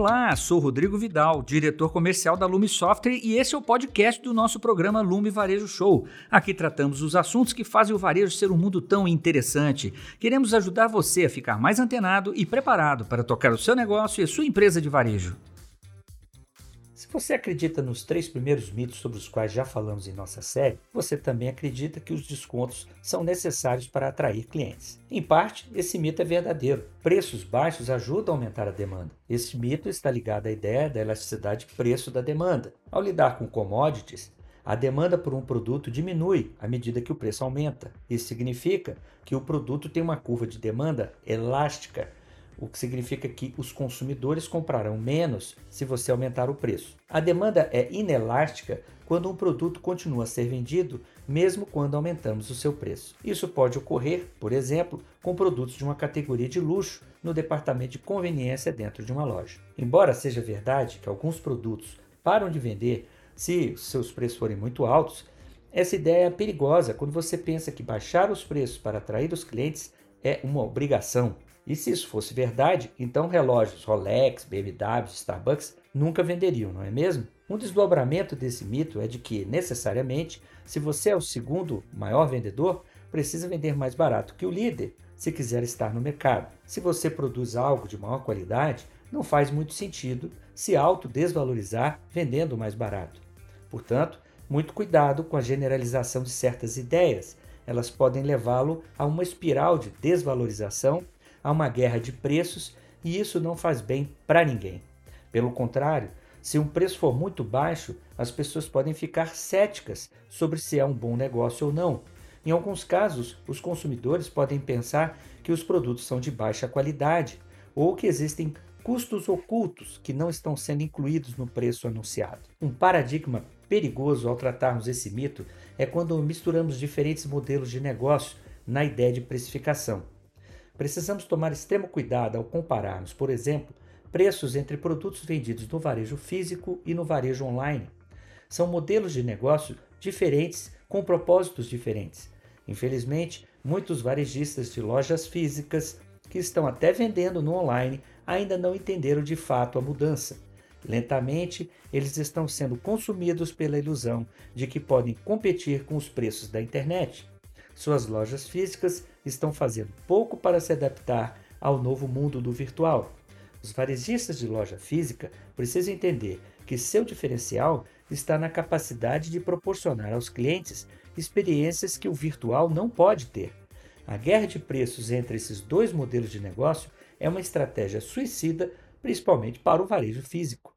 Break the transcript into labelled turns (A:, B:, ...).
A: Olá, sou Rodrigo Vidal, diretor comercial da Lume Software e esse é o podcast do nosso programa Lume Varejo Show. Aqui tratamos os assuntos que fazem o varejo ser um mundo tão interessante. Queremos ajudar você a ficar mais antenado e preparado para tocar o seu negócio e sua empresa de varejo. Se você acredita nos três primeiros mitos sobre os quais já falamos em nossa série, você também acredita que os descontos são necessários para atrair clientes. Em parte, esse mito é verdadeiro. Preços baixos ajudam a aumentar a demanda. Esse mito está ligado à ideia da elasticidade preço da demanda. Ao lidar com commodities, a demanda por um produto diminui à medida que o preço aumenta. Isso significa que o produto tem uma curva de demanda elástica o que significa que os consumidores comprarão menos se você aumentar o preço. A demanda é inelástica quando um produto continua a ser vendido, mesmo quando aumentamos o seu preço. Isso pode ocorrer, por exemplo, com produtos de uma categoria de luxo no departamento de conveniência dentro de uma loja. Embora seja verdade que alguns produtos param de vender se seus preços forem muito altos, essa ideia é perigosa quando você pensa que baixar os preços para atrair os clientes é uma obrigação. E se isso fosse verdade, então relógios Rolex, BMW, Starbucks nunca venderiam, não é mesmo? Um desdobramento desse mito é de que, necessariamente, se você é o segundo maior vendedor, precisa vender mais barato que o líder se quiser estar no mercado. Se você produz algo de maior qualidade, não faz muito sentido se autodesvalorizar vendendo mais barato. Portanto, muito cuidado com a generalização de certas ideias. Elas podem levá-lo a uma espiral de desvalorização a uma guerra de preços e isso não faz bem para ninguém. Pelo contrário, se um preço for muito baixo, as pessoas podem ficar céticas sobre se é um bom negócio ou não. Em alguns casos, os consumidores podem pensar que os produtos são de baixa qualidade ou que existem custos ocultos que não estão sendo incluídos no preço anunciado. Um paradigma perigoso ao tratarmos esse mito é quando misturamos diferentes modelos de negócio na ideia de precificação. Precisamos tomar extremo cuidado ao compararmos, por exemplo, preços entre produtos vendidos no varejo físico e no varejo online. São modelos de negócio diferentes com propósitos diferentes. Infelizmente, muitos varejistas de lojas físicas que estão até vendendo no online ainda não entenderam de fato a mudança. Lentamente, eles estão sendo consumidos pela ilusão de que podem competir com os preços da internet. Suas lojas físicas estão fazendo pouco para se adaptar ao novo mundo do virtual. Os varejistas de loja física precisam entender que seu diferencial está na capacidade de proporcionar aos clientes experiências que o virtual não pode ter. A guerra de preços entre esses dois modelos de negócio é uma estratégia suicida, principalmente para o varejo físico.